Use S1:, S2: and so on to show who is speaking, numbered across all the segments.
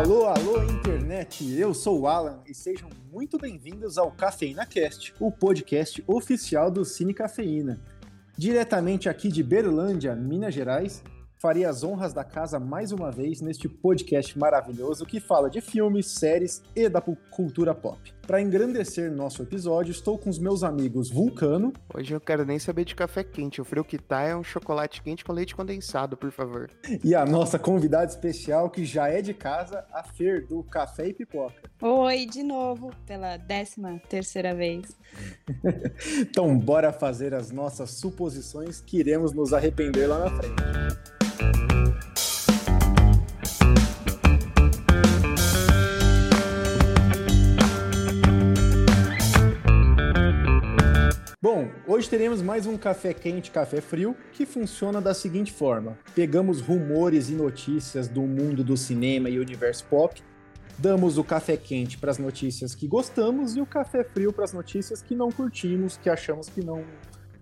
S1: Alô, alô, internet! Eu sou o Alan e sejam muito bem-vindos ao Cafeína Cast, o podcast oficial do Cine Cafeína. Diretamente aqui de Berlândia, Minas Gerais, farei as honras da casa mais uma vez neste podcast maravilhoso que fala de filmes, séries e da cultura pop. Para engrandecer nosso episódio, estou com os meus amigos Vulcano.
S2: Hoje eu quero nem saber de café quente. O frio que tá é um chocolate quente com leite condensado, por favor.
S1: E a nossa convidada especial, que já é de casa, a Fer, do Café e Pipoca.
S3: Oi, de novo, pela décima terceira vez.
S1: então, bora fazer as nossas suposições que iremos nos arrepender lá na frente. Bom, hoje teremos mais um café quente, café frio, que funciona da seguinte forma: pegamos rumores e notícias do mundo do cinema e universo pop, damos o café quente para as notícias que gostamos e o café frio para as notícias que não curtimos, que achamos que não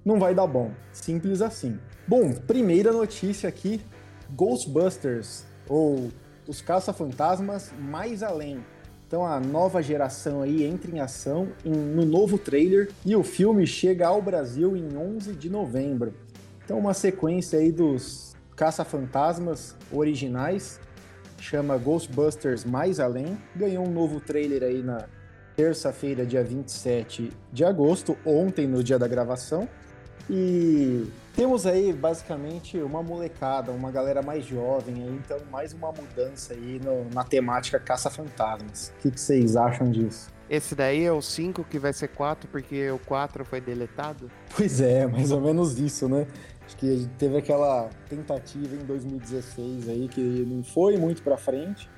S1: não vai dar bom. Simples assim. Bom, primeira notícia aqui: Ghostbusters ou os caça-fantasmas mais além então a nova geração aí entra em ação em, no novo trailer e o filme chega ao Brasil em 11 de novembro. Então uma sequência aí dos caça-fantasmas originais chama Ghostbusters Mais Além, ganhou um novo trailer aí na terça-feira, dia 27 de agosto, ontem no dia da gravação. E temos aí basicamente uma molecada, uma galera mais jovem, aí, então mais uma mudança aí no, na temática caça-fantasmas. O que, que, vocês acham disso?
S2: Esse daí é o 5 que vai ser 4 porque o 4 foi deletado?
S1: Pois é, mais ou menos isso, né? Acho que teve aquela tentativa em 2016 aí que não foi muito para frente.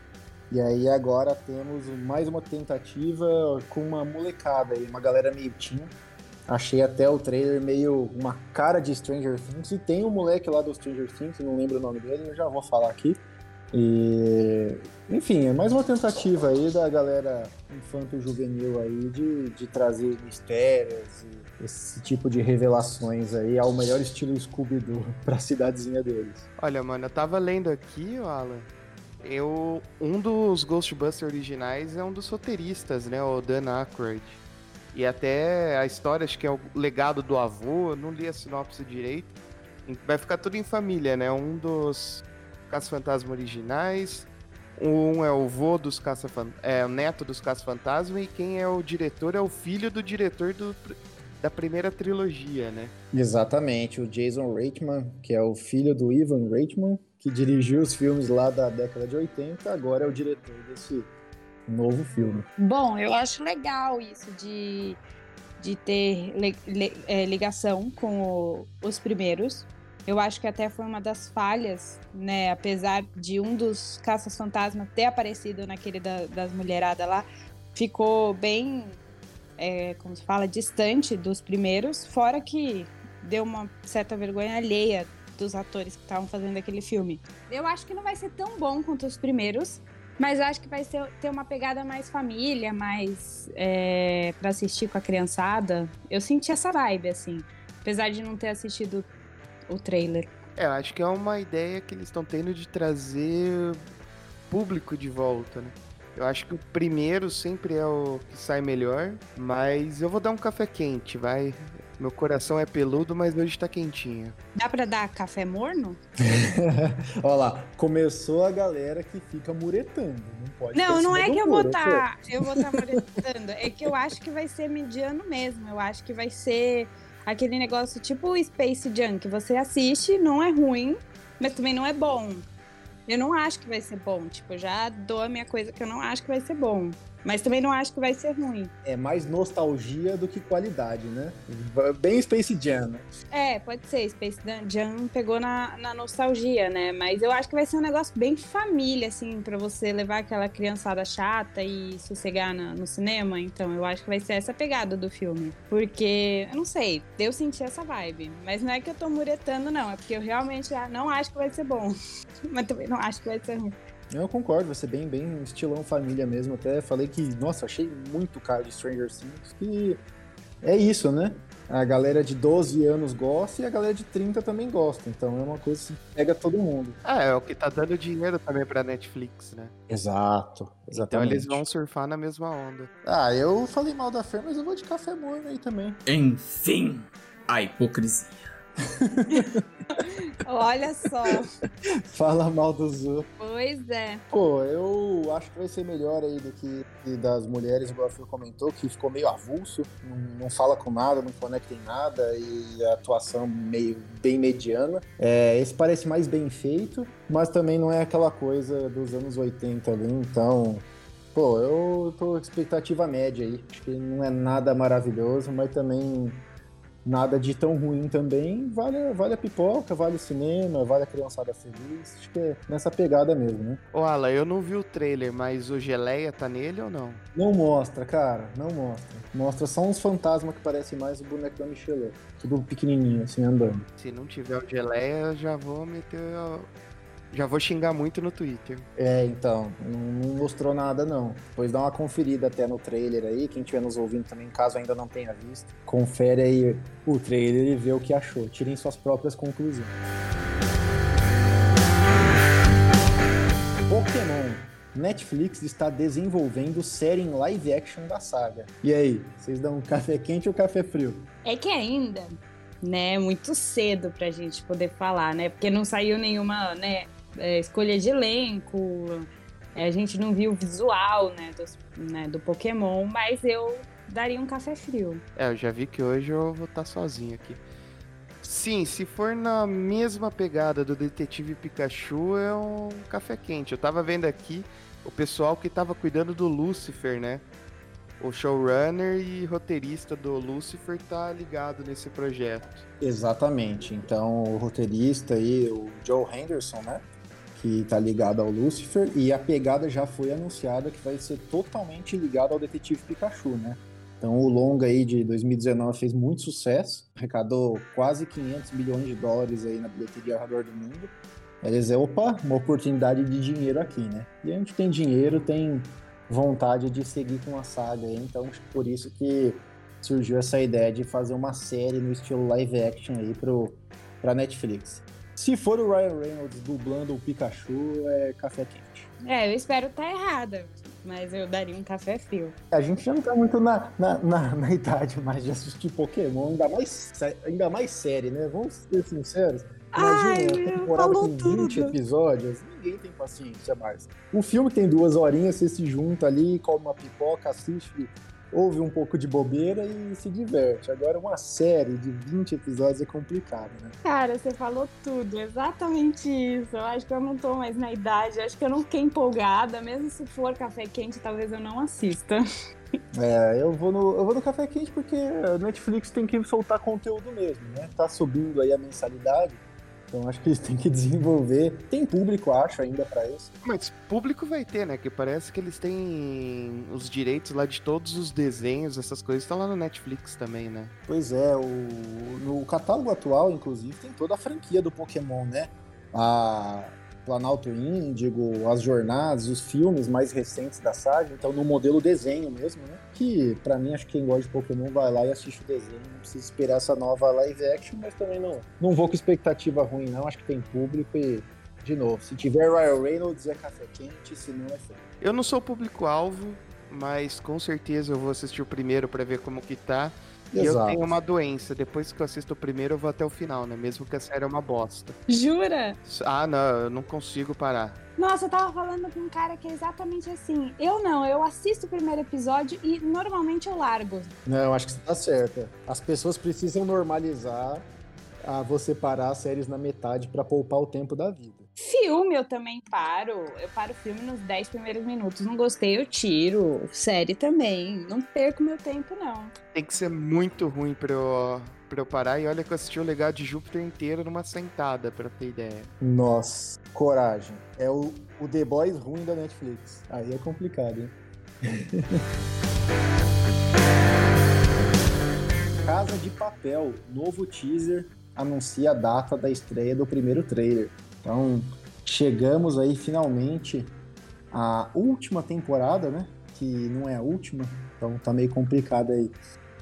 S1: E aí agora temos mais uma tentativa com uma molecada aí, uma galera meio teen Achei até o trailer meio uma cara de Stranger Things. E tem um moleque lá do Stranger Things, não lembro o nome dele, eu já vou falar aqui. E, enfim, é mais uma tentativa aí da galera infanto-juvenil aí de, de trazer mistérios e esse tipo de revelações aí ao melhor estilo Scooby-Doo pra cidadezinha deles.
S2: Olha, mano, eu tava lendo aqui, Alan, eu, um dos Ghostbusters originais é um dos roteiristas, né, o Dan Aykroyd. E até a história, acho que é o legado do avô, eu não li a sinopse direito. Vai ficar tudo em família, né? Um dos Caça-Fantasma originais, um é o vô dos caça é o neto dos Caça-Fantasma e quem é o diretor é o filho do diretor do, da primeira trilogia, né?
S1: Exatamente, o Jason Reitman, que é o filho do Ivan Reitman, que dirigiu os filmes lá da década de 80, agora é o diretor desse novo filme.
S3: Bom, eu acho legal isso de, de ter li, li, é, ligação com o, os primeiros. Eu acho que até foi uma das falhas, né? Apesar de um dos caças-fantasmas ter aparecido naquele da, das mulheradas lá, ficou bem, é, como se fala, distante dos primeiros. Fora que deu uma certa vergonha alheia dos atores que estavam fazendo aquele filme. Eu acho que não vai ser tão bom quanto os primeiros, mas acho que vai ser, ter uma pegada mais família, mais é, para assistir com a criançada. Eu senti essa vibe, assim. Apesar de não ter assistido o trailer.
S2: É, acho que é uma ideia que eles estão tendo de trazer público de volta, né? Eu acho que o primeiro sempre é o que sai melhor, mas eu vou dar um café quente, vai. Meu coração é peludo, mas hoje tá quentinho.
S3: Dá pra dar café morno?
S1: Olha lá, começou a galera que fica muretando. Não pode
S3: Não, não é que eu vou estar. Tá, eu vou estar tá muretando. É que eu acho que vai ser mediano mesmo. Eu acho que vai ser aquele negócio tipo Space Junk. Você assiste, não é ruim, mas também não é bom. Eu não acho que vai ser bom. Tipo, já dou a minha coisa que eu não acho que vai ser bom. Mas também não acho que vai ser ruim.
S1: É mais nostalgia do que qualidade, né? Bem Space Jam, né?
S3: É, pode ser. Space Jam pegou na, na nostalgia, né? Mas eu acho que vai ser um negócio bem família, assim, para você levar aquela criançada chata e sossegar na, no cinema. Então, eu acho que vai ser essa pegada do filme. Porque, eu não sei, eu senti essa vibe. Mas não é que eu tô muretando, não. É porque eu realmente não acho que vai ser bom. Mas também não acho que vai ser ruim.
S1: Eu concordo, vai ser bem, bem estilão família mesmo. Até falei que, nossa, achei muito cara de Stranger Things. E é isso, né? A galera de 12 anos gosta e a galera de 30 também gosta. Então é uma coisa que pega todo mundo.
S2: Ah, é o que tá dando dinheiro também pra Netflix, né?
S1: Exato, exatamente.
S2: Então eles vão surfar na mesma onda.
S1: Ah, eu falei mal da Fer, mas eu vou de café morno aí também.
S4: Enfim, a hipocrisia.
S3: Olha só.
S1: Fala mal do Zu.
S3: Pois é.
S1: Pô, eu acho que vai ser melhor aí do que das mulheres, igual a Fer comentou, que ficou meio avulso, não, não fala com nada, não conecta em nada e a atuação meio bem mediana. É, esse parece mais bem feito, mas também não é aquela coisa dos anos 80 ali, então Pô, eu tô com expectativa média aí. Acho que não é nada maravilhoso, mas também nada de tão ruim também. Vale, vale a pipoca, vale o cinema, vale a criançada feliz. Acho que é nessa pegada mesmo, né?
S2: Ô, Ala, eu não vi o trailer, mas o Geleia tá nele ou não?
S1: Não mostra, cara, não mostra. Mostra só uns fantasmas que parecem mais o boneco da Michelet. Tudo pequenininho, assim, andando.
S2: Se não tiver o Geleia, eu já vou meter. Já vou xingar muito no Twitter.
S1: É, então, não, mostrou nada não. Depois dá uma conferida até no trailer aí, quem estiver nos ouvindo também, caso ainda não tenha visto, confere aí o trailer e vê o que achou. Tirem suas próprias conclusões. Pokémon. Netflix está desenvolvendo série em live action da saga. E aí, vocês dão um café quente ou café frio?
S3: É que ainda, né, muito cedo pra gente poder falar, né? Porque não saiu nenhuma, né, é, escolha de elenco, é, a gente não viu o visual, né, dos, né, do Pokémon, mas eu daria um café frio.
S2: É, eu já vi que hoje eu vou estar sozinho aqui. Sim, se for na mesma pegada do Detetive Pikachu, é um café quente. Eu tava vendo aqui o pessoal que tava cuidando do Lucifer, né? O showrunner e roteirista do Lucifer tá ligado nesse projeto.
S1: Exatamente. Então, o roteirista aí, o Joe Henderson, né? Que tá ligado ao Lucifer. E a pegada já foi anunciada que vai ser totalmente ligada ao Detetive Pikachu, né? Então, o longa aí de 2019 fez muito sucesso, arrecadou quase 500 milhões de dólares aí na bilheteria ao redor do mundo. Eles é, opa, uma oportunidade de dinheiro aqui, né? E a gente tem dinheiro, tem vontade de seguir com a saga aí, então por isso que surgiu essa ideia de fazer uma série no estilo live action aí pro, pra Netflix. Se for o Ryan Reynolds dublando o Pikachu, é café quente.
S3: É, eu espero estar tá errada, mas eu daria um café frio.
S1: A gente já não tá muito na, na, na, na idade mais de assistir Pokémon, ainda mais, ainda mais série, né? Vamos ser sinceros. Imagina, Ai, temporada com 20 tudo. episódios, ninguém tem paciência mais. Um filme tem duas horinhas, você se junta ali, come uma pipoca, assiste, ouve um pouco de bobeira e se diverte. Agora, uma série de 20 episódios é complicado, né?
S3: Cara, você falou tudo, exatamente isso. Eu acho que eu não tô mais na idade, eu acho que eu não fiquei empolgada, mesmo se for café quente, talvez eu não assista.
S1: É, eu vou, no, eu vou no Café Quente porque a Netflix tem que soltar conteúdo mesmo, né? Tá subindo aí a mensalidade. Então acho que eles têm que desenvolver. Tem público, acho, ainda para isso.
S2: Mas público vai ter, né? Que parece que eles têm os direitos lá de todos os desenhos, essas coisas estão lá no Netflix também, né?
S1: Pois é, o, no catálogo atual, inclusive, tem toda a franquia do Pokémon, né? A, Planalto Índigo, as jornadas, os filmes mais recentes da saga, então no modelo desenho mesmo, né? Que para mim acho que quem gosta de Pokémon vai lá e assiste o desenho, não precisa esperar essa nova live action, mas também não, não vou com expectativa ruim não, acho que tem público e de novo, se tiver Ryan Reynolds é café quente, se não é fã.
S2: Eu não sou público-alvo, mas com certeza eu vou assistir o primeiro para ver como que tá. E eu tenho uma doença. Depois que eu assisto o primeiro, eu vou até o final, né? Mesmo que a série é uma bosta.
S3: Jura?
S2: Ah, não, eu não consigo parar.
S3: Nossa, eu tava falando com um cara que é exatamente assim. Eu não, eu assisto o primeiro episódio e normalmente eu largo.
S1: Não, eu acho que você tá certa. As pessoas precisam normalizar a você parar as séries na metade para poupar o tempo da vida.
S3: Filme eu também paro. Eu paro o filme nos 10 primeiros minutos. Não gostei, eu tiro. Série também. Não perco meu tempo, não.
S2: Tem que ser muito ruim pra eu, pra eu parar. E olha que eu assisti o Legado de Júpiter inteiro numa sentada, pra ter ideia.
S1: Nossa, coragem. É o, o The Boys ruim da Netflix. Aí é complicado, hein? Casa de Papel, novo teaser, anuncia a data da estreia do primeiro trailer. Então, chegamos aí finalmente à última temporada, né? Que não é a última, então tá meio complicado aí.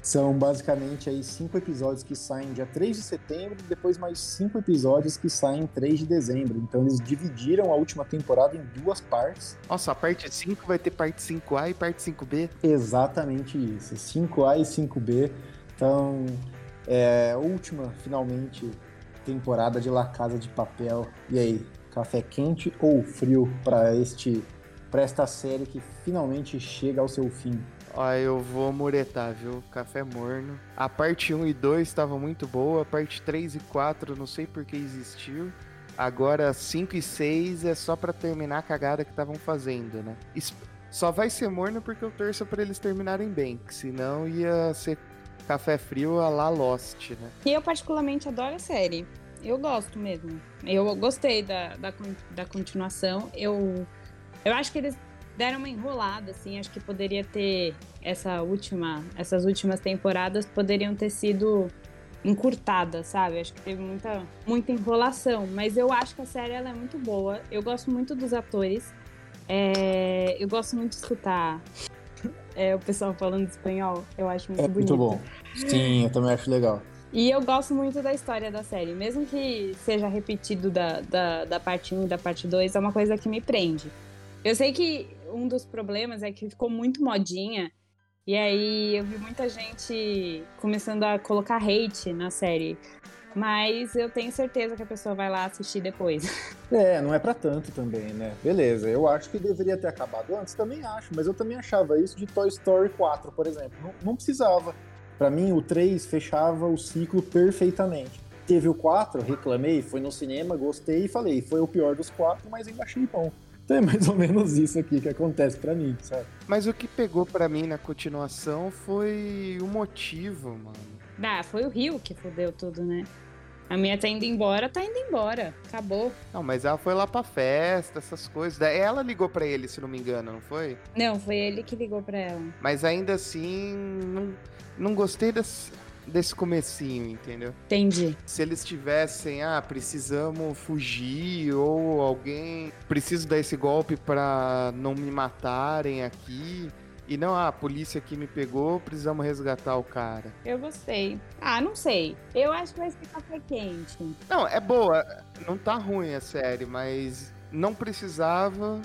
S1: São basicamente aí cinco episódios que saem dia 3 de setembro e depois mais cinco episódios que saem 3 de dezembro. Então eles dividiram a última temporada em duas partes.
S2: Nossa, a parte 5 vai ter parte 5A e parte 5B?
S1: Exatamente isso. 5A e 5B. Então, é a última, finalmente, temporada de La Casa de Papel. E aí, café quente ou frio para este para esta série que finalmente chega ao seu fim?
S2: Ó, eu vou muretar, viu? Café morno. A parte 1 e 2 estava muito boa, a parte 3 e 4 não sei por que existiu. Agora 5 e 6 é só para terminar a cagada que estavam fazendo, né? Só vai ser morno porque eu torço para eles terminarem bem, que senão ia ser café frio a la Lost, né?
S3: E eu particularmente adoro a série. Eu gosto mesmo. Eu gostei da, da, da continuação. Eu, eu acho que eles deram uma enrolada, assim. Acho que poderia ter essa última, essas últimas temporadas poderiam ter sido encurtadas, sabe? Acho que teve muita, muita enrolação. Mas eu acho que a série ela é muito boa. Eu gosto muito dos atores. É, eu gosto muito de escutar é, o pessoal falando espanhol. Eu acho muito
S1: É
S3: bonito.
S1: muito bom. Sim, eu também acho legal.
S3: E eu gosto muito da história da série. Mesmo que seja repetido da, da, da parte 1 e da parte 2, é uma coisa que me prende. Eu sei que um dos problemas é que ficou muito modinha. E aí eu vi muita gente começando a colocar hate na série. Mas eu tenho certeza que a pessoa vai lá assistir depois.
S1: É, não é pra tanto também, né? Beleza, eu acho que deveria ter acabado antes, também acho, mas eu também achava isso de Toy Story 4, por exemplo. Não, não precisava. Pra mim, o 3 fechava o ciclo perfeitamente. Teve o 4, reclamei, fui no cinema, gostei e falei, foi o pior dos quatro, mas ainda achei bom. Então é mais ou menos isso aqui que acontece pra mim, sabe?
S2: Mas o que pegou pra mim na continuação foi o motivo, mano.
S3: Ah, foi o Rio que fudeu tudo, né? A minha tá indo embora, tá indo embora. Acabou.
S2: Não, mas ela foi lá pra festa, essas coisas. Daí Ela ligou pra ele, se não me engano, não foi?
S3: Não, foi ele que ligou pra ela.
S2: Mas ainda assim, não, não gostei desse, desse comecinho, entendeu?
S3: Entendi.
S2: Se eles tivessem, ah, precisamos fugir, ou alguém, preciso dar esse golpe pra não me matarem aqui. E não, ah, a polícia aqui me pegou, precisamos resgatar o cara.
S3: Eu gostei. Ah, não sei. Eu acho que vai ser café quente.
S2: Não, é boa, não tá ruim a série, mas não precisava,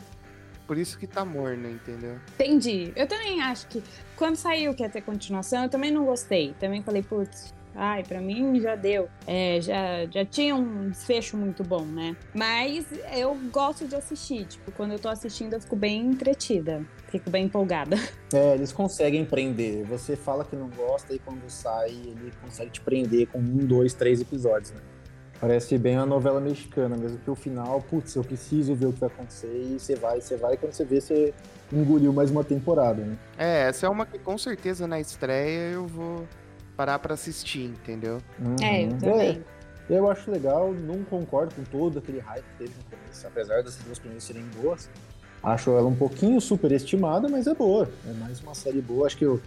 S2: por isso que tá morna, entendeu?
S3: Entendi. Eu também acho que quando saiu que ia ter continuação, eu também não gostei. Também falei, putz, ai, pra mim já deu. É, já, já tinha um desfecho muito bom, né? Mas eu gosto de assistir. Tipo, quando eu tô assistindo, eu fico bem entretida. Fico bem empolgada.
S1: É, eles conseguem prender. Você fala que não gosta e quando sai, ele consegue te prender com um, dois, três episódios, né? Parece bem uma novela mexicana mesmo, que o final, putz, eu preciso ver o que vai acontecer, e você vai, você vai, e quando você vê, você engoliu mais uma temporada, né?
S2: É, essa é uma que com certeza na estreia eu vou parar pra assistir, entendeu?
S3: É, eu
S1: Uhum.
S3: também.
S1: É, eu acho legal, não concordo com todo aquele hype que teve no começo, apesar das duas primeiras serem boas. Acho ela um pouquinho superestimada, mas é boa. É mais uma série boa. Acho que o,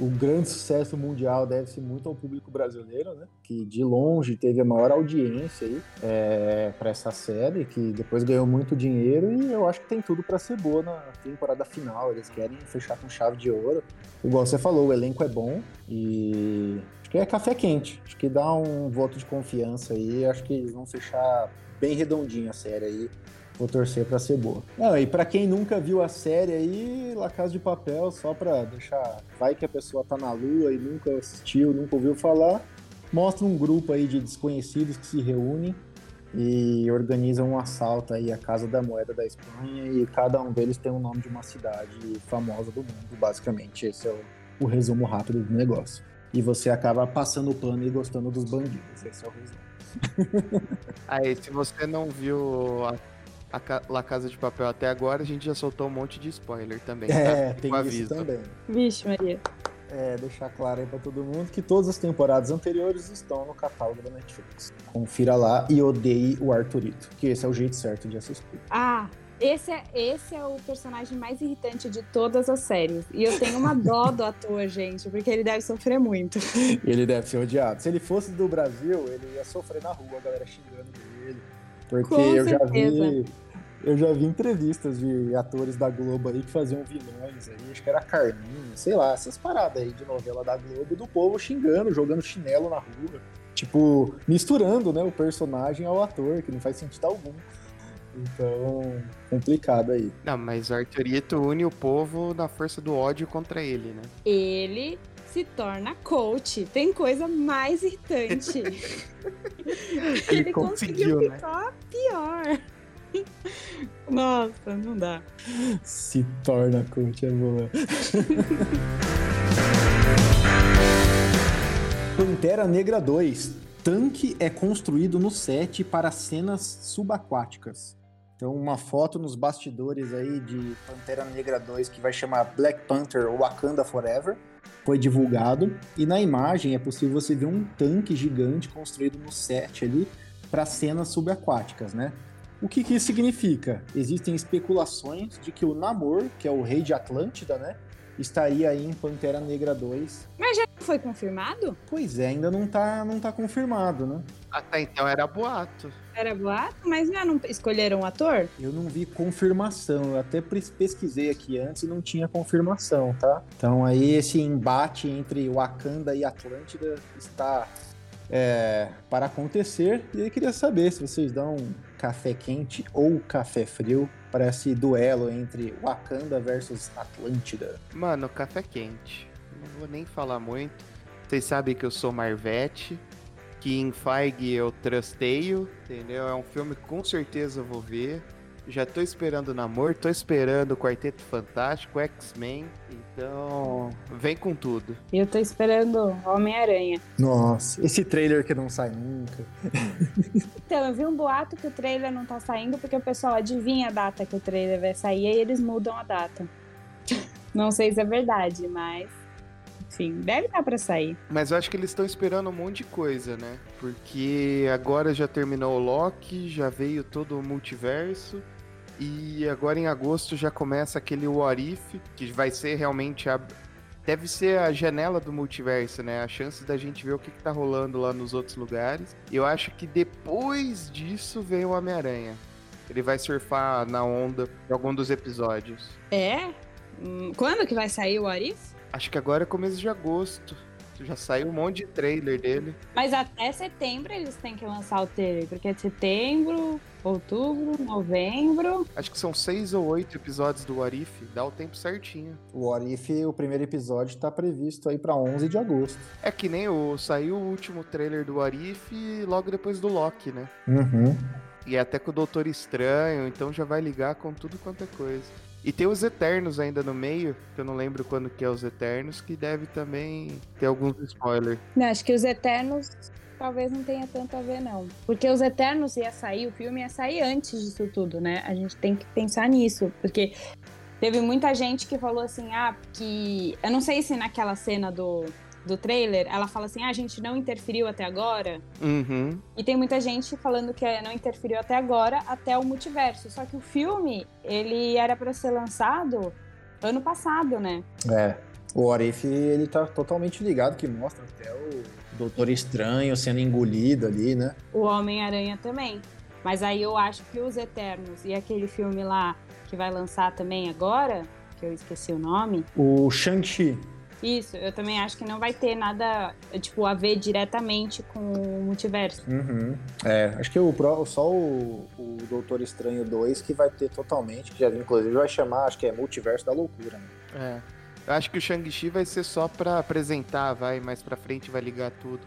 S1: o grande sucesso mundial deve-se muito ao público brasileiro, né? Que de longe teve a maior audiência aí é, para essa série, que depois ganhou muito dinheiro e eu acho que tem tudo para ser boa na temporada final. Eles querem fechar com chave de ouro. Igual você falou, o elenco é bom e acho que é café quente. Acho que dá um voto de confiança aí. Acho que eles vão fechar bem redondinho a série aí. Vou torcer pra ser boa. Não, e pra quem nunca viu a série aí, La Casa de Papel, só pra deixar. Vai que a pessoa tá na lua e nunca assistiu, nunca ouviu falar. Mostra um grupo aí de desconhecidos que se reúnem e organizam um assalto aí à Casa da Moeda da Espanha e cada um deles tem o nome de uma cidade famosa do mundo, basicamente. Esse é o, o resumo rápido do negócio. E você acaba passando o pano e gostando dos bandidos. Esse é o resumo.
S2: Aí, se você não viu a, a Ca- La Casa de Papel até agora, a gente já soltou um monte de spoiler também. tá?
S1: É,
S2: Fica
S1: tem
S2: o
S1: isso
S2: aviso.
S1: também.
S3: Vixe, Maria.
S1: É, deixar claro aí pra todo mundo que todas as temporadas anteriores estão no catálogo da Netflix. Confira lá e odeie o Arthurito, que esse é o jeito certo de assistir.
S3: Ah, esse é, esse é o personagem mais irritante de todas as séries. E eu tenho uma dó do ator, gente, porque ele deve sofrer muito.
S1: Ele deve ser odiado. Se ele fosse do Brasil, ele ia sofrer na rua, a galera xingando ele. Porque
S3: Com
S1: eu já vi. Eu já vi entrevistas de atores da Globo aí que faziam vilões aí, acho que era Carminho, sei lá, essas paradas aí de novela da Globo, do povo xingando, jogando chinelo na rua. Tipo, misturando, né, o personagem ao ator, que não faz sentido algum. Então, complicado aí.
S2: Não, mas o Arthurito une o povo na força do ódio contra ele, né?
S3: Ele se torna coach. Tem coisa mais irritante.
S2: Ele
S3: ele
S2: conseguiu,
S3: conseguiu
S2: né?
S3: ficar pior. Nossa, não dá.
S1: Se torna coach, é boa. Pantera Negra 2. Tanque é construído no set para cenas subaquáticas. Então, uma foto nos bastidores aí de Pantera Negra 2 que vai chamar Black Panther Wakanda Forever foi divulgado. E na imagem é possível você ver um tanque gigante construído no set ali para cenas subaquáticas, né? O que, que isso significa? Existem especulações de que o Namor, que é o rei de Atlântida, né? Estaria aí em Pantera Negra 2.
S3: Mas já foi confirmado?
S1: Pois é, ainda não tá, não tá confirmado, né?
S2: Até então era boato.
S3: Era boato, mas já não escolheram o ator?
S1: Eu não vi confirmação, eu até pesquisei aqui antes e não tinha confirmação, tá? Então aí esse embate entre Wakanda e Atlântida está é, para acontecer. E eu queria saber se vocês dão café quente ou café frio para esse duelo entre Wakanda versus Atlântida.
S2: Mano, café quente. Não vou nem falar muito. Vocês sabem que eu sou Marvete. Que em Feige eu trusteio, entendeu? É um filme que com certeza eu vou ver. Já tô esperando Namor, tô esperando o Quarteto Fantástico, X-Men. Então, vem com tudo.
S3: E eu tô esperando Homem-Aranha.
S1: Nossa, esse trailer que não sai nunca.
S3: Então, eu vi um boato que o trailer não tá saindo porque o pessoal adivinha a data que o trailer vai sair e aí eles mudam a data. Não sei se é verdade, mas. Enfim, deve dar pra sair.
S2: Mas eu acho que eles estão esperando um monte de coisa, né? Porque agora já terminou o Loki, já veio todo o multiverso. E agora em agosto já começa aquele What If, que vai ser realmente a. Deve ser a janela do multiverso, né? A chance da gente ver o que, que tá rolando lá nos outros lugares. E eu acho que depois disso vem o Homem-Aranha. Ele vai surfar na onda de algum dos episódios.
S3: É? Hum, Quando que vai sair o Arif?
S2: Acho que agora é começo de agosto. Já saiu um monte de trailer dele.
S3: Mas até setembro eles têm que lançar o trailer, porque é setembro, outubro, novembro.
S2: Acho que são seis ou oito episódios do What If, dá o tempo certinho.
S1: O What If, o primeiro episódio, tá previsto aí para 11 de agosto.
S2: É que nem o saiu o último trailer do What If logo depois do Loki, né?
S1: Uhum.
S2: E até com o Doutor Estranho, então já vai ligar com tudo quanto é coisa. E tem os Eternos ainda no meio, que eu não lembro quando que é os Eternos, que deve também ter alguns spoilers.
S3: Não, acho que os Eternos talvez não tenha tanto a ver, não. Porque os Eternos ia sair, o filme ia sair antes disso tudo, né? A gente tem que pensar nisso, porque teve muita gente que falou assim, ah, que. Eu não sei se naquela cena do, do trailer ela fala assim, ah, a gente não interferiu até agora.
S2: Uhum.
S3: E tem muita gente falando que não interferiu até agora, até o multiverso. Só que o filme, ele era pra ser lançado ano passado, né?
S1: É. O What If, ele tá totalmente ligado, que mostra até o Doutor Estranho sendo engolido ali, né?
S3: O Homem-Aranha também. Mas aí eu acho que os Eternos e aquele filme lá que vai lançar também agora, que eu esqueci o nome.
S1: O Shang-Chi.
S3: Isso, eu também acho que não vai ter nada, tipo, a ver diretamente com o multiverso.
S1: Uhum. É, acho que o, só o, o Doutor Estranho 2 que vai ter totalmente, que já inclusive vai chamar, acho que é Multiverso da Loucura, né?
S2: É. Eu acho que o Shang-Chi vai ser só pra apresentar, vai, mais pra frente vai ligar tudo.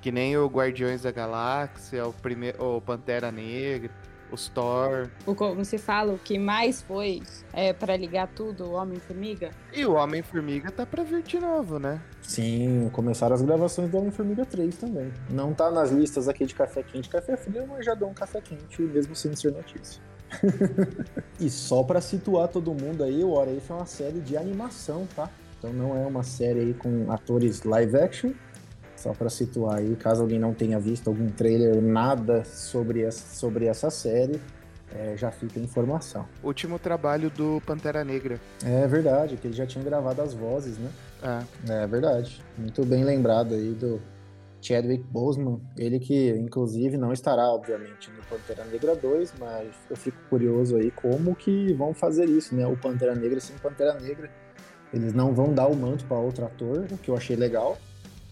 S2: Que nem o Guardiões da Galáxia, o, primeiro, o Pantera Negra, os Thor.
S3: O, como se fala, o que mais foi é, para ligar tudo, o Homem-Formiga.
S2: E o Homem-Formiga tá pra vir de novo, né?
S1: Sim, começaram as gravações do Homem-Formiga 3 também. Não tá nas listas aqui de café quente e café frio, mas já dou um café quente, mesmo sem ser notícia. e só pra situar todo mundo aí, o What If é uma série de animação, tá? Então não é uma série aí com atores live action. Só pra situar aí, caso alguém não tenha visto algum trailer, nada sobre essa, sobre essa série, é, já fica a informação.
S2: Último trabalho do Pantera Negra.
S1: É verdade, que ele já tinha gravado as vozes, né?
S2: É.
S1: É verdade. Muito bem lembrado aí do Chadwick Boseman, ele que inclusive não estará, obviamente, no Pantera Negra 2, mas eu fico curioso aí como que vão fazer isso, né? O Pantera Negra sem Pantera Negra. Eles não vão dar o manto para outro ator, o que eu achei legal.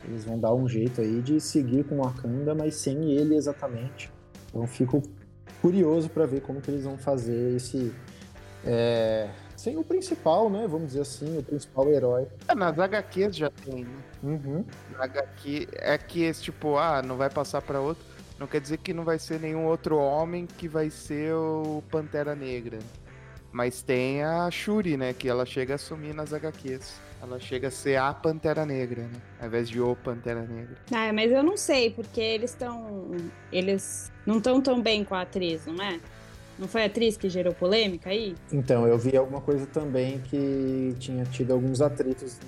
S1: Eles vão dar um jeito aí de seguir com o Wakanda, mas sem ele exatamente. Então fico curioso para ver como que eles vão fazer esse é, sem o principal, né? Vamos dizer assim, o principal herói.
S2: É, nas HQs já tem, né?
S1: Uhum.
S2: Na HQ é que esse tipo, ah, não vai passar para outro. Não quer dizer que não vai ser nenhum outro homem que vai ser o Pantera Negra. Mas tem a Shuri, né? Que ela chega a assumir nas HQs. Ela chega a ser a Pantera Negra, né? Ao invés de o Pantera Negra.
S3: Ah, mas eu não sei, porque eles estão. Eles não estão tão bem com a atriz, não é? Não foi a atriz que gerou polêmica aí?
S1: Então, eu vi alguma coisa também que tinha tido alguns atritos,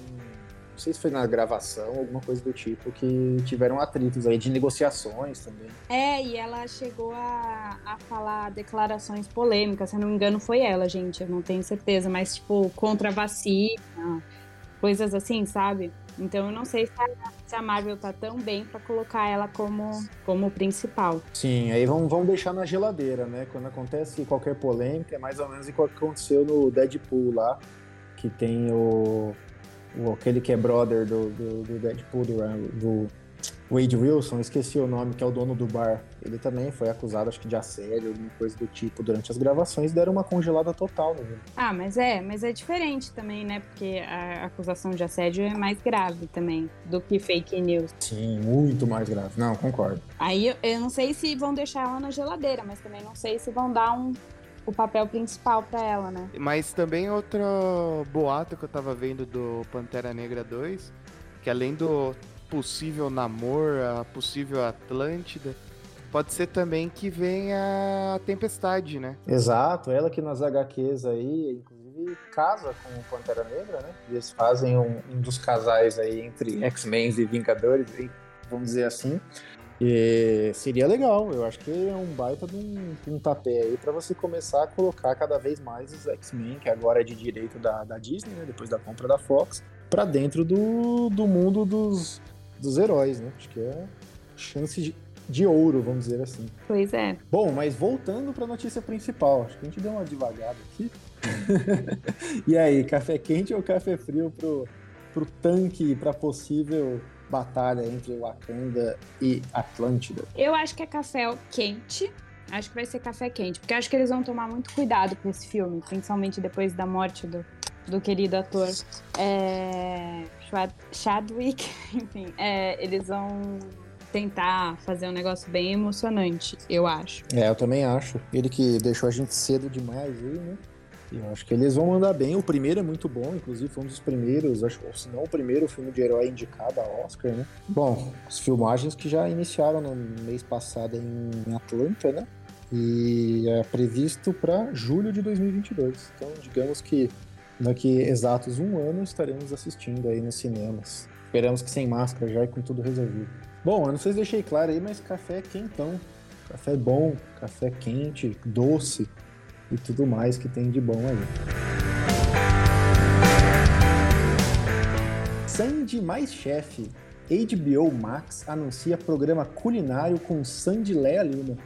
S1: não sei se foi na gravação, alguma coisa do tipo, que tiveram atritos aí de negociações também.
S3: É, e ela chegou a, a falar declarações polêmicas, se eu não me engano foi ela, gente, eu não tenho certeza, mas tipo, contra a vacina, coisas assim, sabe? Então eu não sei se a, se a Marvel tá tão bem para colocar ela como, como principal.
S1: Sim, aí vamos, vamos deixar na geladeira, né? Quando acontece qualquer polêmica, é mais ou menos igual que aconteceu no Deadpool lá, que tem o, o aquele que é brother do, do, do Deadpool, do, do Wade Wilson, esqueci o nome, que é o dono do bar. Ele também foi acusado, acho que de assédio, alguma coisa do tipo, durante as gravações, deram uma congelada total no vídeo.
S3: Ah, mas é, mas é diferente também, né? Porque a acusação de assédio é mais grave também do que fake news.
S1: Sim, muito mais grave. Não, concordo.
S3: Aí eu, eu não sei se vão deixar ela na geladeira, mas também não sei se vão dar um, o papel principal para ela, né?
S2: Mas também outro boato que eu tava vendo do Pantera Negra 2, que além do possível namoro, a possível Atlântida, pode ser também que venha a Tempestade, né?
S1: Exato, ela que nas HQs aí, inclusive, casa com o Pantera Negra, né? Eles fazem um, um dos casais aí entre X-Men e Vingadores, vamos dizer assim. E seria legal, eu acho que é um baita de um, de um tapé aí para você começar a colocar cada vez mais os X-Men, que agora é de direito da, da Disney, né, depois da compra da Fox, para dentro do, do mundo dos, dos heróis, né? Acho que é chance de, de ouro, vamos dizer assim.
S3: Pois é.
S1: Bom, mas voltando para a notícia principal, acho que a gente deu uma devagada aqui. e aí, café quente ou café frio pro, pro tanque, para possível batalha entre Wakanda e Atlântida?
S3: Eu acho que é café quente. Acho que vai ser café quente, porque acho que eles vão tomar muito cuidado com esse filme, principalmente depois da morte do, do querido ator é, Chadwick. Enfim, é, eles vão tentar fazer um negócio bem emocionante, eu acho.
S1: É, eu também acho. Ele que deixou a gente cedo demais aí, né? Eu acho que eles vão mandar bem. O primeiro é muito bom, inclusive foi um dos primeiros, acho se não o primeiro filme de herói indicado a Oscar, né? Bom, as filmagens que já iniciaram no mês passado em Atlanta, né? E é previsto para julho de 2022. Então, digamos que daqui exatos um ano estaremos assistindo aí nos cinemas. Esperamos que sem máscara já e com tudo resolvido. Bom, eu não sei se deixei claro aí, mas café é quentão. Café bom, café quente, doce e tudo mais que tem de bom aí. Sandy mais chefe. HBO Max anuncia programa culinário com Sandy Lea Lima.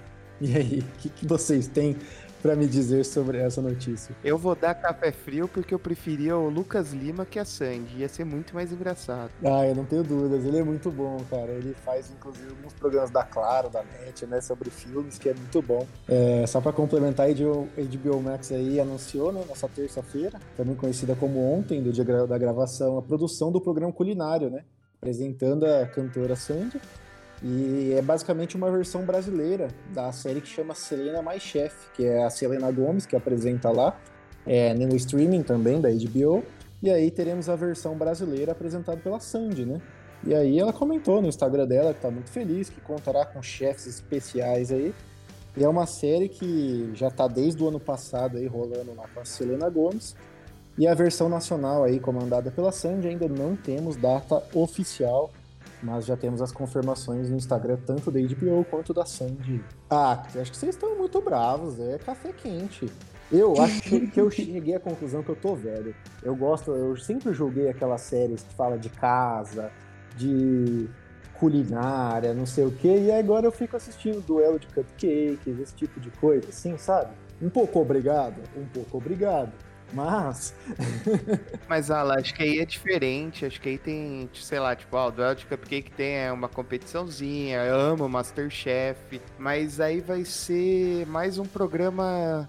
S1: E aí, o que, que vocês têm para me dizer sobre essa notícia?
S2: Eu vou dar café frio porque eu preferia o Lucas Lima que a Sandy. Ia ser muito mais engraçado.
S1: Ah, eu não tenho dúvidas. Ele é muito bom, cara. Ele faz, inclusive, alguns programas da Claro, da NET, né, sobre filmes, que é muito bom. É, só para complementar, a HBO Max aí anunciou, né, nessa terça-feira, também conhecida como ontem, do dia da gravação, a produção do programa culinário, né? Apresentando a cantora Sandy e é basicamente uma versão brasileira da série que chama Selena Mais Chef, que é a Selena Gomes que apresenta lá, é, no streaming também da HBO. E aí teremos a versão brasileira apresentada pela Sandy, né? E aí ela comentou no Instagram dela que tá muito feliz, que contará com chefes especiais aí. E é uma série que já tá desde o ano passado aí rolando lá com a Selena Gomes. E a versão nacional aí comandada pela Sandy ainda não temos data oficial mas já temos as confirmações no Instagram, tanto da HBO quanto da Sandy. Ah, acho que vocês estão muito bravos, é café quente. Eu acho que eu cheguei à conclusão que eu tô velho. Eu gosto, eu sempre julguei aquelas séries que fala de casa, de culinária, não sei o quê, e agora eu fico assistindo duelo de cupcakes, esse tipo de coisa, assim, sabe? Um pouco obrigado, um pouco obrigado. Mas.
S2: Mas, Ala, acho que aí é diferente. Acho que aí tem, sei lá, tipo, ó, o Duelo de Cupcake tem é, uma competiçãozinha. Eu amo Masterchef. Mas aí vai ser mais um programa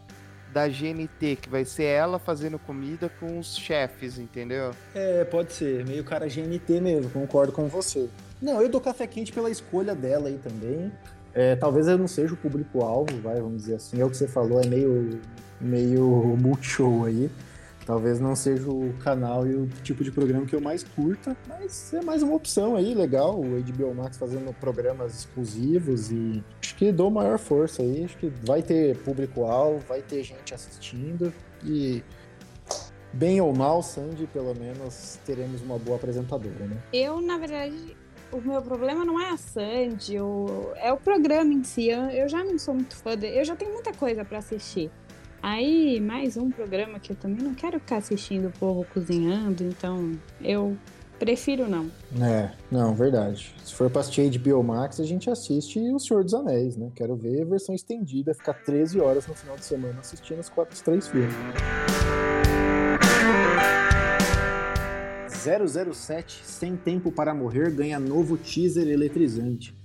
S2: da GNT, que vai ser ela fazendo comida com os chefes, entendeu?
S1: É, pode ser. Meio cara GNT mesmo, concordo com você. Não, eu dou café quente pela escolha dela aí também. É, talvez eu não seja o público-alvo, vai, vamos dizer assim. É o que você falou, é meio, meio multishow aí. Talvez não seja o canal e o tipo de programa que eu mais curta, mas é mais uma opção aí, legal. O HBO Max fazendo programas exclusivos e acho que dou maior força aí. Acho que vai ter público-alvo, vai ter gente assistindo e bem ou mal, Sandy, pelo menos teremos uma boa apresentadora, né?
S3: Eu, na verdade, o meu problema não é a Sandy, é o programa em si. Eu, eu já não sou muito fã, eu já tenho muita coisa para assistir. Aí, mais um programa que eu também não quero ficar assistindo o povo cozinhando, então eu prefiro não.
S1: É, não, verdade. Se for pra assistir HBO Max, a gente assiste O Senhor dos Anéis, né? Quero ver a versão estendida, ficar 13 horas no final de semana assistindo os, quatro, três filmes. 007 Sem Tempo para Morrer ganha novo teaser eletrizante.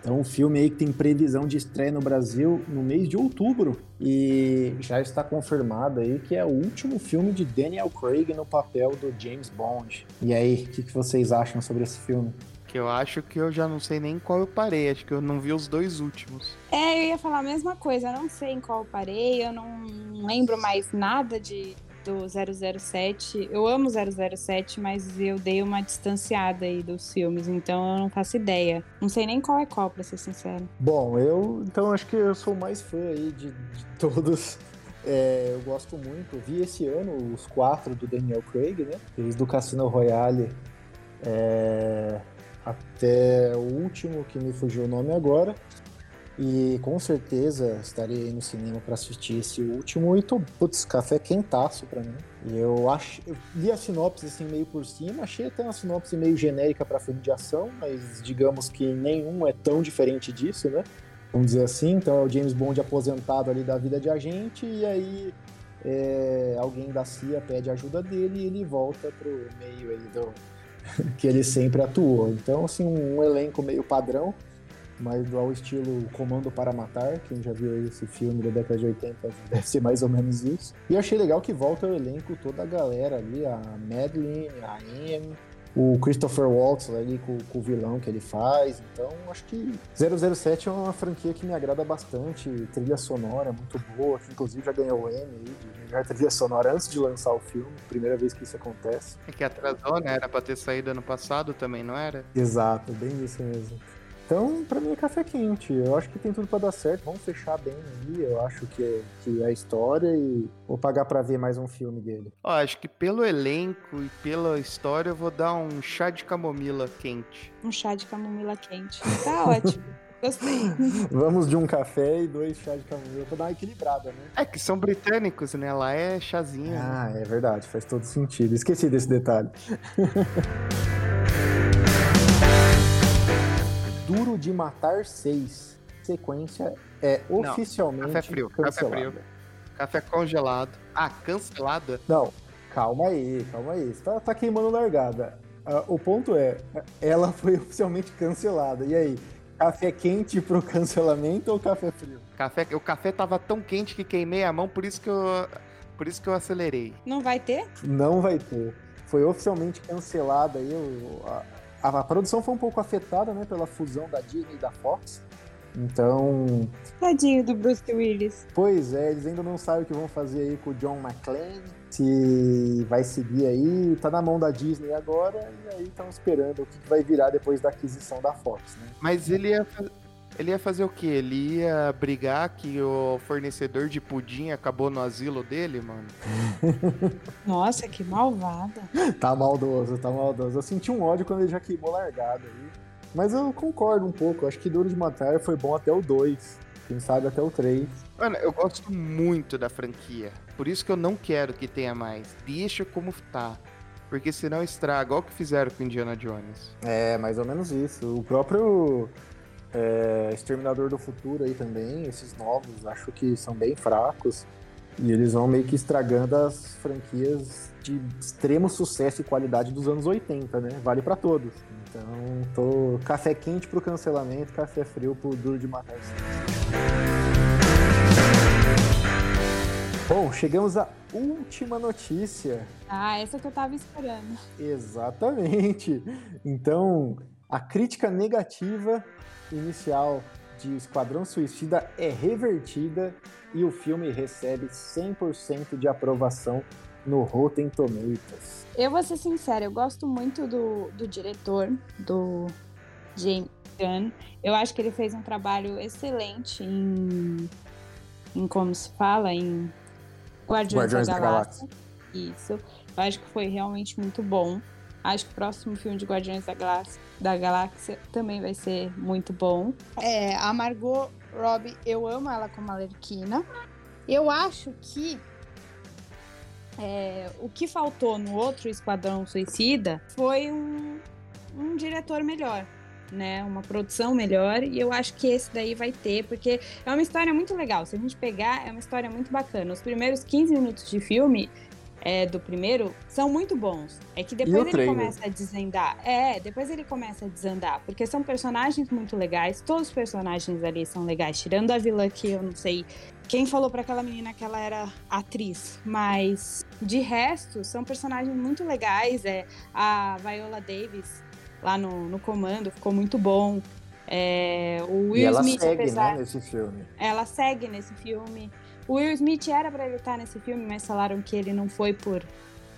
S1: Então, um filme aí que tem previsão de estreia no Brasil no mês de outubro e já está confirmado aí que é o último filme de Daniel Craig no papel do James Bond. E aí, o que, que vocês acham sobre esse filme?
S2: Que eu acho que eu já não sei nem qual eu parei, acho que eu não vi os dois últimos.
S3: É, eu ia falar a mesma coisa, eu não sei em qual eu parei, eu não lembro mais nada de, do 007. Eu amo 007, mas eu dei uma distanciada aí dos filmes, então eu não faço ideia. Não sei nem qual é qual, pra ser sincero.
S1: Bom, eu então acho que eu sou mais fã aí de, de todos. É, eu gosto muito. Vi esse ano os quatro do Daniel Craig, né? Desde o Cassino Royale é, até o último, que me fugiu o nome agora. E com certeza estarei no cinema para assistir esse último e tô, putz, café quentaço para mim. E eu acho, eu li a sinopse assim meio por cima, achei até uma sinopse meio genérica para filme de ação, mas digamos que nenhum é tão diferente disso, né? Vamos dizer assim, então é o James Bond aposentado ali da vida de agente e aí é, alguém da CIA pede ajuda dele e ele volta pro meio aí do que ele sempre atuou. Então assim, um elenco meio padrão mas ao estilo Comando para Matar, quem já viu esse filme da década de 80 deve ser mais ou menos isso. E achei legal que volta o elenco, toda a galera ali, a Madeline, a Em, o Christopher Waltz ali com, com, o vilão que ele faz. Então, acho que 007 é uma franquia que me agrada bastante. Trilha sonora muito boa, que inclusive já ganhou o Emmy de melhor trilha sonora antes de lançar o filme. Primeira vez que isso acontece.
S2: É que atrasou, né? Era pra ter saído ano passado também, não era?
S1: Exato, bem isso mesmo. Então, para mim é café quente. Eu acho que tem tudo para dar certo. Vamos fechar bem aí. Eu acho que é, que é a história e vou pagar para ver mais um filme dele.
S2: Ó, acho que pelo elenco e pela história eu vou dar um chá de camomila quente.
S3: Um chá de camomila quente. Tá ótimo. Gostei.
S1: Vamos de um café e dois chás de camomila pra dar uma equilibrada, né?
S2: É que são britânicos, né? Lá é chazinho.
S1: Ah, né? é verdade. Faz todo sentido. Esqueci desse detalhe. Duro de Matar 6. Sequência é oficialmente
S2: Não, café frio,
S1: cancelada.
S2: Café frio. Café congelado. Ah, cancelada?
S1: Não, calma aí, calma aí. Você tá, tá queimando largada. Uh, o ponto é, ela foi oficialmente cancelada. E aí, café quente pro cancelamento ou café frio?
S2: Café, o café tava tão quente que queimei a mão, por isso que eu, por isso que eu acelerei.
S3: Não vai ter?
S1: Não vai ter. Foi oficialmente cancelada aí a, a, a, produção foi um pouco afetada, né, pela fusão da Disney e da Fox. Então.
S3: Tadinho do Bruce Willis.
S1: Pois é, eles ainda não sabem o que vão fazer aí com o John McClane. Se vai seguir aí, tá na mão da Disney agora, e aí estão esperando o que vai virar depois da aquisição da Fox, né?
S2: Mas ele ia, ele ia fazer o quê? Ele ia brigar que o fornecedor de pudim acabou no asilo dele, mano?
S3: Nossa, que malvada.
S1: tá maldoso, tá maldoso. Eu senti um ódio quando ele já queimou largado aí. Mas eu concordo um pouco. Acho que Duro de Matar foi bom até o 2. Quem sabe até o 3.
S2: Mano, eu gosto muito da franquia. Por isso que eu não quero que tenha mais. Deixa como tá. Porque senão estraga, igual que fizeram com Indiana Jones.
S1: É, mais ou menos isso. O próprio é, Exterminador do Futuro aí também, esses novos, acho que são bem fracos. E eles vão meio que estragando as franquias de extremo sucesso e qualidade dos anos 80, né? Vale pra todos. Então, tô café quente pro cancelamento, café frio pro duro de matar. Bom, chegamos à última notícia.
S3: Ah, essa que eu tava esperando.
S1: Exatamente. Então, a crítica negativa inicial de Esquadrão Suicida é revertida e o filme recebe 100% de aprovação no Rotten Tomatoes.
S3: Eu vou ser sincera, eu gosto muito do, do diretor, do James Gunn. Eu acho que ele fez um trabalho excelente em, em como se fala, em Guardiões,
S1: Guardiões
S3: da,
S1: da
S3: Galáxia. Isso. Eu acho que foi realmente muito bom. Acho que o próximo filme de Guardiões da Galáxia, da Galáxia também vai ser muito bom. É, a Margot Robbie, eu amo ela como Alerquina. Eu acho que é, o que faltou no outro Esquadrão Suicida foi um, um diretor melhor, né? Uma produção melhor. E eu acho que esse daí vai ter, porque é uma história muito legal. Se a gente pegar, é uma história muito bacana. Os primeiros 15 minutos de filme é, do primeiro são muito bons. É que depois ele
S1: trailer?
S3: começa a desandar. É, depois ele começa a desandar. Porque são personagens muito legais. Todos os personagens ali são legais. Tirando a vilã que eu não sei quem falou pra aquela menina que ela era atriz. Mas de resto, são personagens muito legais. É, a Viola Davis lá no, no comando ficou muito bom. É, o Will
S1: e ela
S3: Smith,
S1: segue,
S3: apesar
S1: né, nesse filme.
S3: ela segue nesse filme. O Will Smith era pra ele estar nesse filme, mas falaram que ele não foi por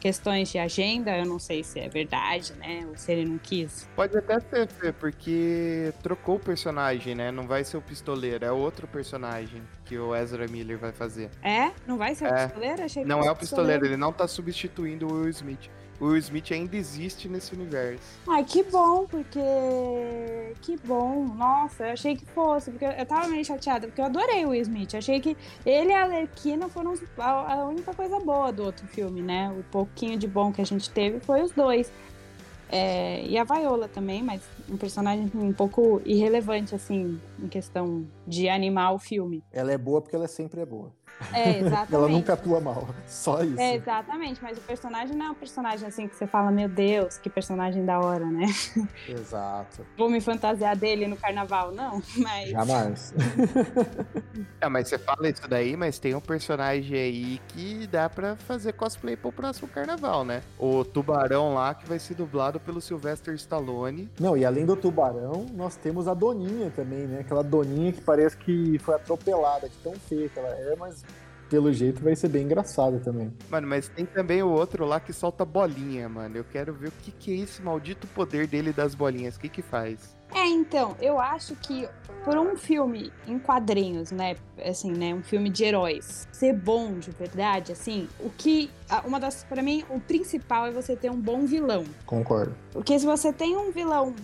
S3: questões de agenda. Eu não sei se é verdade, né? Ou se ele não quis.
S2: Pode até ser, Fê, porque trocou o personagem, né? Não vai ser o pistoleiro, é outro personagem que o Ezra Miller vai fazer.
S3: É? Não vai ser o
S2: É.
S3: pistoleiro? Achei que
S2: Não é o pistoleiro, ele não tá substituindo o Will Smith. O Will Smith ainda existe nesse universo.
S3: Ai, que bom, porque. Que bom. Nossa, eu achei que fosse. Porque eu tava meio chateada, porque eu adorei o Will Smith. Achei que ele e a Lerquina foram a única coisa boa do outro filme, né? O pouquinho de bom que a gente teve foi os dois. É, e a Viola também, mas um personagem um pouco irrelevante, assim, em questão de animar o filme.
S1: Ela é boa porque ela sempre é boa.
S3: É, exatamente.
S1: Ela nunca atua mal. Só isso.
S3: É, exatamente, mas o personagem não é um personagem assim que você fala, meu Deus, que personagem da hora, né?
S1: Exato.
S3: Vou me fantasiar dele no carnaval, não, mas.
S1: Jamais.
S2: É, mas você fala isso daí, mas tem um personagem aí que dá pra fazer cosplay pro próximo carnaval, né? O tubarão lá que vai ser dublado pelo Sylvester Stallone.
S1: Não, e além do tubarão, nós temos a Doninha também, né? Aquela Doninha que parece que foi atropelada, de tão feia que ela é, mas pelo jeito vai ser bem engraçada também.
S2: Mano, mas tem também o outro lá que solta bolinha, mano. Eu quero ver o que, que é esse maldito poder dele das bolinhas. O que que faz?
S3: É, então, eu acho que por um filme em quadrinhos, né? Assim, né? Um filme de heróis, ser bom de verdade, assim, o que. Uma das. Pra mim, o principal é você ter um bom vilão.
S1: Concordo.
S3: Porque se você tem um vilão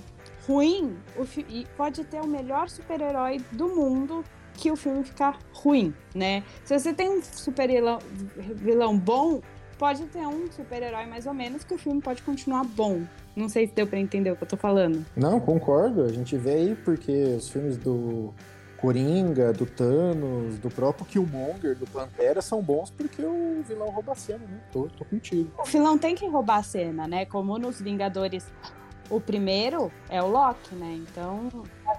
S3: ruim, o e pode ter o melhor super-herói do mundo que o filme ficar ruim, né? Se você tem um super vilão, vilão bom, pode ter um super-herói mais ou menos que o filme pode continuar bom. Não sei se deu pra entender o que eu tô falando.
S1: Não, concordo. A gente vê aí porque os filmes do Coringa, do Thanos, do próprio Killmonger, do Pantera são bons porque o vilão rouba a cena, né? Tô, tô contigo.
S3: O vilão tem que roubar a cena, né? Como nos Vingadores, o primeiro é o Loki, né? Então,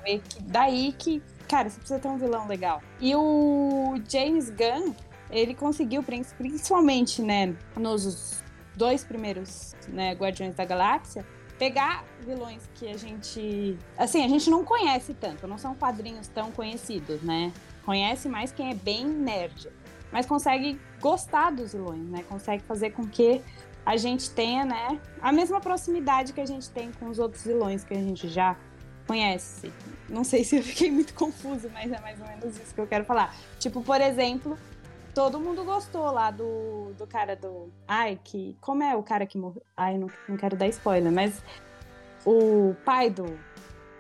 S3: ver que daí que, cara, você precisa ter um vilão legal. E o James Gunn, ele conseguiu, prin- principalmente, né, nos dois primeiros, né, Guardiões da Galáxia, pegar vilões que a gente, assim, a gente não conhece tanto, não são quadrinhos tão conhecidos, né? Conhece mais quem é bem nerd, mas consegue gostar dos vilões, né? Consegue fazer com que a gente tenha, né, a mesma proximidade que a gente tem com os outros vilões que a gente já conhece. Não sei se eu fiquei muito confuso, mas é mais ou menos isso que eu quero falar. Tipo, por exemplo, todo mundo gostou lá do, do cara do. Ai, que. Como é o cara que morreu? Ai, não, não quero dar spoiler, mas o pai do.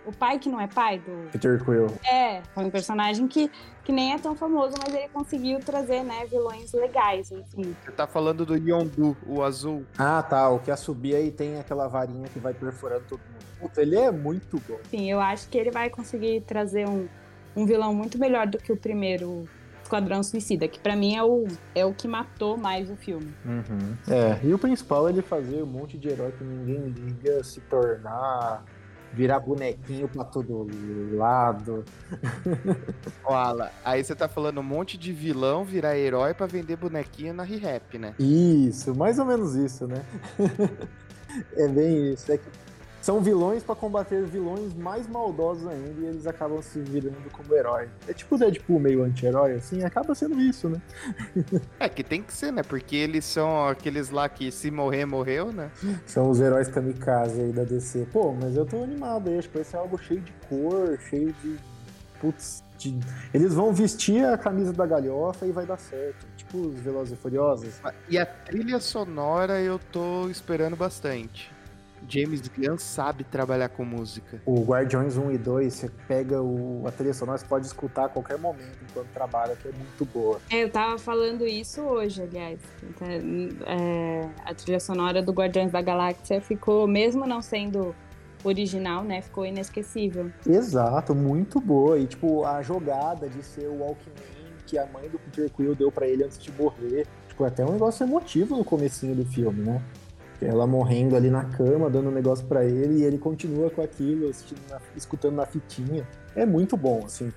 S3: O pai que não é pai do.
S1: Peter Quill.
S3: É, foi um personagem que, que nem é tão famoso, mas ele conseguiu trazer, né, vilões legais, assim.
S2: Você tá falando do Yondu, o azul.
S1: Ah, tá. O que a subir aí tem aquela varinha que vai perfurando todo mundo. Puta, ele é muito bom.
S3: Sim, eu acho que ele vai conseguir trazer um, um vilão muito melhor do que o primeiro Esquadrão Suicida, que pra mim é o, é o que matou mais o filme.
S1: Uhum. É, e o principal é ele fazer um monte de herói que ninguém liga se tornar. Virar bonequinho pra todo lado.
S2: Ala, aí você tá falando um monte de vilão virar herói pra vender bonequinho na Re-Rap, né?
S1: Isso, mais ou menos isso, né? é bem isso. É que são vilões pra combater vilões mais maldosos ainda e eles acabam se virando como herói. É tipo o Deadpool meio anti-herói, assim, acaba sendo isso, né?
S2: É que tem que ser, né? Porque eles são aqueles lá que se morrer, morreu, né?
S1: São os heróis kamikaze aí da DC. Pô, mas eu tô animado aí, acho que vai ser algo cheio de cor, cheio de. Putz. de- Eles vão vestir a camisa da galhofa e vai dar certo. Tipo os Velozes e Furiosos.
S2: E a trilha sonora eu tô esperando bastante. James Gunn sabe trabalhar com música.
S1: O Guardiões 1 e 2, você pega o, a trilha sonora, você pode escutar a qualquer momento enquanto trabalha, que é muito boa.
S3: É, eu tava falando isso hoje, aliás. Então, é, a trilha sonora do Guardiões da Galáxia ficou, mesmo não sendo original, né, ficou inesquecível.
S1: Exato, muito boa. E, tipo, a jogada de ser o Walkman que a mãe do Peter Quill deu pra ele antes de morrer. Tipo, é até um negócio emotivo no comecinho do filme, né? Ela morrendo ali na cama, dando um negócio pra ele, e ele continua com aquilo, na- escutando na fitinha. É muito bom, assim,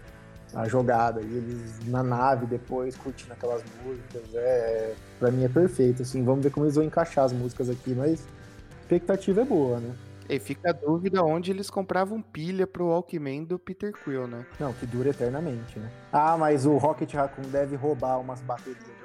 S1: a jogada. E eles na nave depois, curtindo aquelas músicas. É, pra mim é perfeito, assim. Vamos ver como eles vão encaixar as músicas aqui, mas a expectativa é boa, né?
S2: E fica a dúvida onde eles compravam pilha pro Walkman do Peter Quill, né?
S1: Não, que dura eternamente, né? Ah, mas o Rocket Raccoon deve roubar umas baterias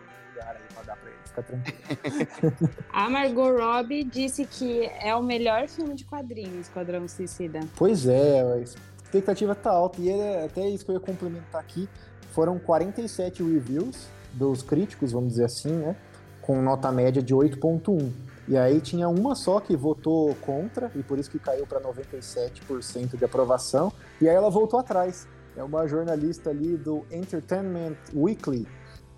S1: fica tranquilo.
S3: A Margot Robbie disse que é o melhor filme de quadrinhos, Esquadrão Suicida.
S1: Pois é, a expectativa tá alta. E é até isso que eu ia complementar aqui. Foram 47 reviews dos críticos, vamos dizer assim, né? Com nota média de 8.1. E aí tinha uma só que votou contra, e por isso que caiu para 97% de aprovação. E aí ela voltou atrás. É uma jornalista ali do Entertainment Weekly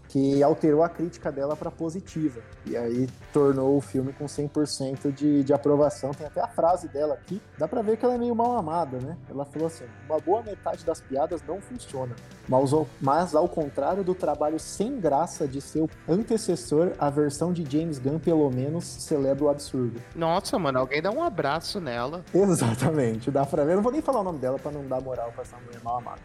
S1: que alterou a crítica dela para positiva. E aí tornou o filme com 100% de, de aprovação. Tem até a frase dela aqui. Dá pra ver que ela é meio mal amada, né? Ela falou assim: uma boa metade das piadas não funciona. Mas ao, mas ao contrário do trabalho sem graça de seu antecessor, a versão de James Gunn, pelo menos, celebra o absurdo.
S2: Nossa, mano, alguém dá um abraço nela.
S1: Exatamente, dá pra ver. Eu não vou nem falar o nome dela pra não dar moral pra essa mulher mal amada.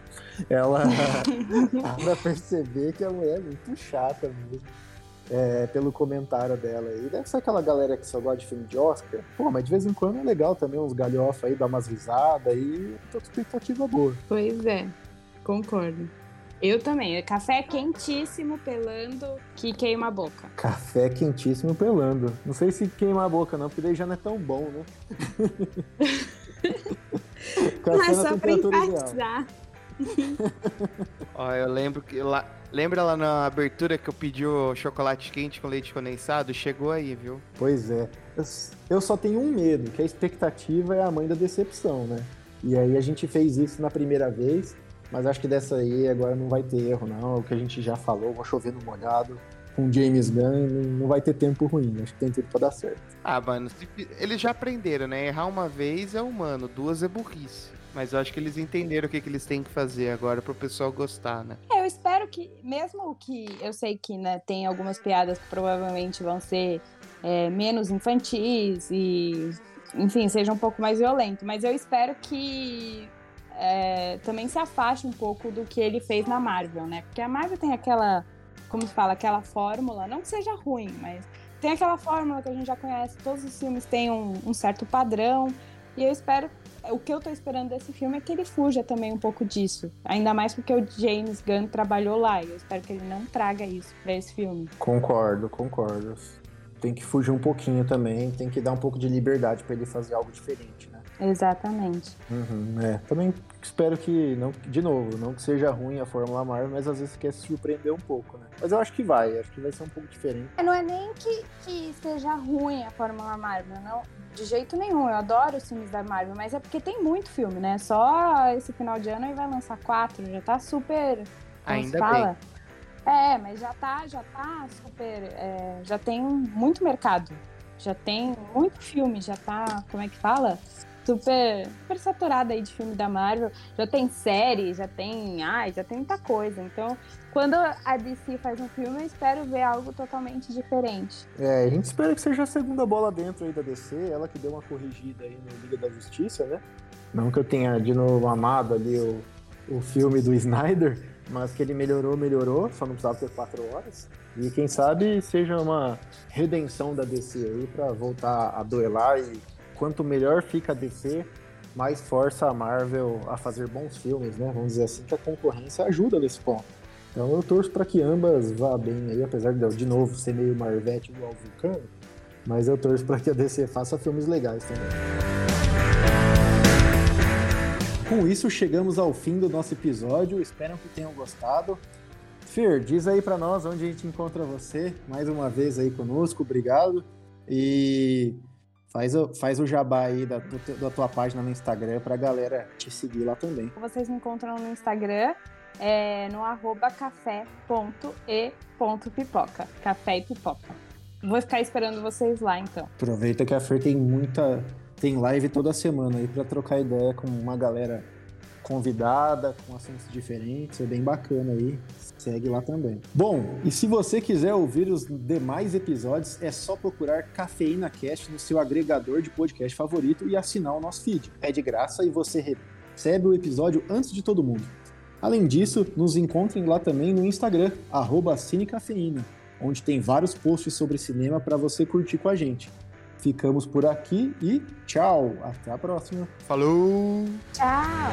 S1: Ela dá pra perceber que a mulher é muito chata mesmo. É, pelo comentário dela aí. Deve ser aquela galera que só gosta de filme de Oscar. Pô, mas de vez em quando é legal também uns galhofa aí, dar umas risadas aí. Tô com expectativa boa.
S3: Pois é, concordo. Eu também. É Café quentíssimo, pelando, que queima a boca.
S1: Café quentíssimo pelando. Não sei se queima a boca, não, porque daí já não é tão bom, né? Café
S3: Mas
S1: na
S3: só pra enfatizar.
S2: Ó, eu lembro que lá. Lembra lá na abertura que eu pedi o chocolate quente com leite condensado? Chegou aí, viu?
S1: Pois é. Eu, só tenho um medo, que a expectativa é a mãe da decepção, né? E aí a gente fez isso na primeira vez, mas acho que dessa aí agora não vai ter erro, não. É o que a gente já falou, vou chover no molhado. Com James Gunn não, vai ter tempo ruim, acho que tem tudo pra dar certo.
S2: Ah, mano, eles já aprenderam, né? Errar uma vez é humano, duas é burrice. Mas eu acho que eles entenderam o que, que eles têm que fazer agora pro pessoal gostar, né?
S3: É, eu espero que, mesmo que eu sei que né, tem algumas piadas que provavelmente vão ser é, menos infantis e, enfim, seja um pouco mais violento, mas eu espero que é, também se afaste um pouco do que ele fez na Marvel, né? Porque a Marvel tem aquela, como se fala, aquela fórmula, não que seja ruim, mas tem aquela fórmula que a gente já conhece, todos os filmes têm um, um certo padrão, e eu espero o que eu tô esperando desse filme é que ele fuja também um pouco disso. Ainda mais porque o James Gunn trabalhou lá. E eu espero que ele não traga isso pra esse filme.
S1: Concordo, concordo. Tem que fugir um pouquinho também, tem que dar um pouco de liberdade pra ele fazer algo diferente, né?
S3: Exatamente.
S1: Uhum, é, também espero que, não, de novo, não que seja ruim a Fórmula Marvel, mas às vezes quer se surpreender um pouco, né? Mas eu acho que vai, acho que vai ser um pouco diferente.
S3: É, não é nem que, que seja ruim a Fórmula Marvel, não, de jeito nenhum. Eu adoro os filmes da Marvel, mas é porque tem muito filme, né? Só esse final de ano aí vai lançar quatro, já tá super.
S2: Ainda
S3: fala? É, mas já tá, já tá super. é, já tem muito mercado. Já tem muito filme, já tá, como é que fala? Super, super saturada aí de filme da Marvel. Já tem série, já tem. Ai, já tem muita coisa. Então, quando a DC faz um filme, eu espero ver algo totalmente diferente.
S1: É, a gente espera que seja a segunda bola dentro aí da DC, ela que deu uma corrigida aí no Liga da Justiça, né? Não que eu tenha de novo amado ali o, o filme do Snyder, mas que ele melhorou, melhorou, só não precisava ter quatro horas. E quem sabe seja uma redenção da DC aí pra voltar a duelar e quanto melhor fica a DC, mais força a Marvel a fazer bons filmes, né? Vamos dizer assim, que a concorrência ajuda nesse ponto. Então eu torço para que ambas vá bem aí, apesar de de novo, ser meio Marvete igual Vulcano, mas eu torço para que a DC faça filmes legais também. Com isso, chegamos ao fim do nosso episódio. Espero que tenham gostado. Fer, diz aí para nós onde a gente encontra você, mais uma vez aí conosco, obrigado. E faz o, faz o jabá aí da, da tua página no Instagram pra galera te seguir lá também.
S3: Vocês me encontram no Instagram, é, no arroba café.e.pipoca. Café e pipoca. Vou ficar esperando vocês lá, então.
S1: Aproveita que a Fer tem muita. tem live toda semana aí pra trocar ideia com uma galera convidada, com assuntos diferentes. É bem bacana aí. Segue lá também. Bom, e se você quiser ouvir os demais episódios, é só procurar Cafeína Cast no seu agregador de podcast favorito e assinar o nosso feed. É de graça e você recebe o episódio antes de todo mundo. Além disso, nos encontrem lá também no Instagram, Cinecafeína, onde tem vários posts sobre cinema para você curtir com a gente. Ficamos por aqui e tchau. Até a próxima.
S2: Falou!
S3: Tchau!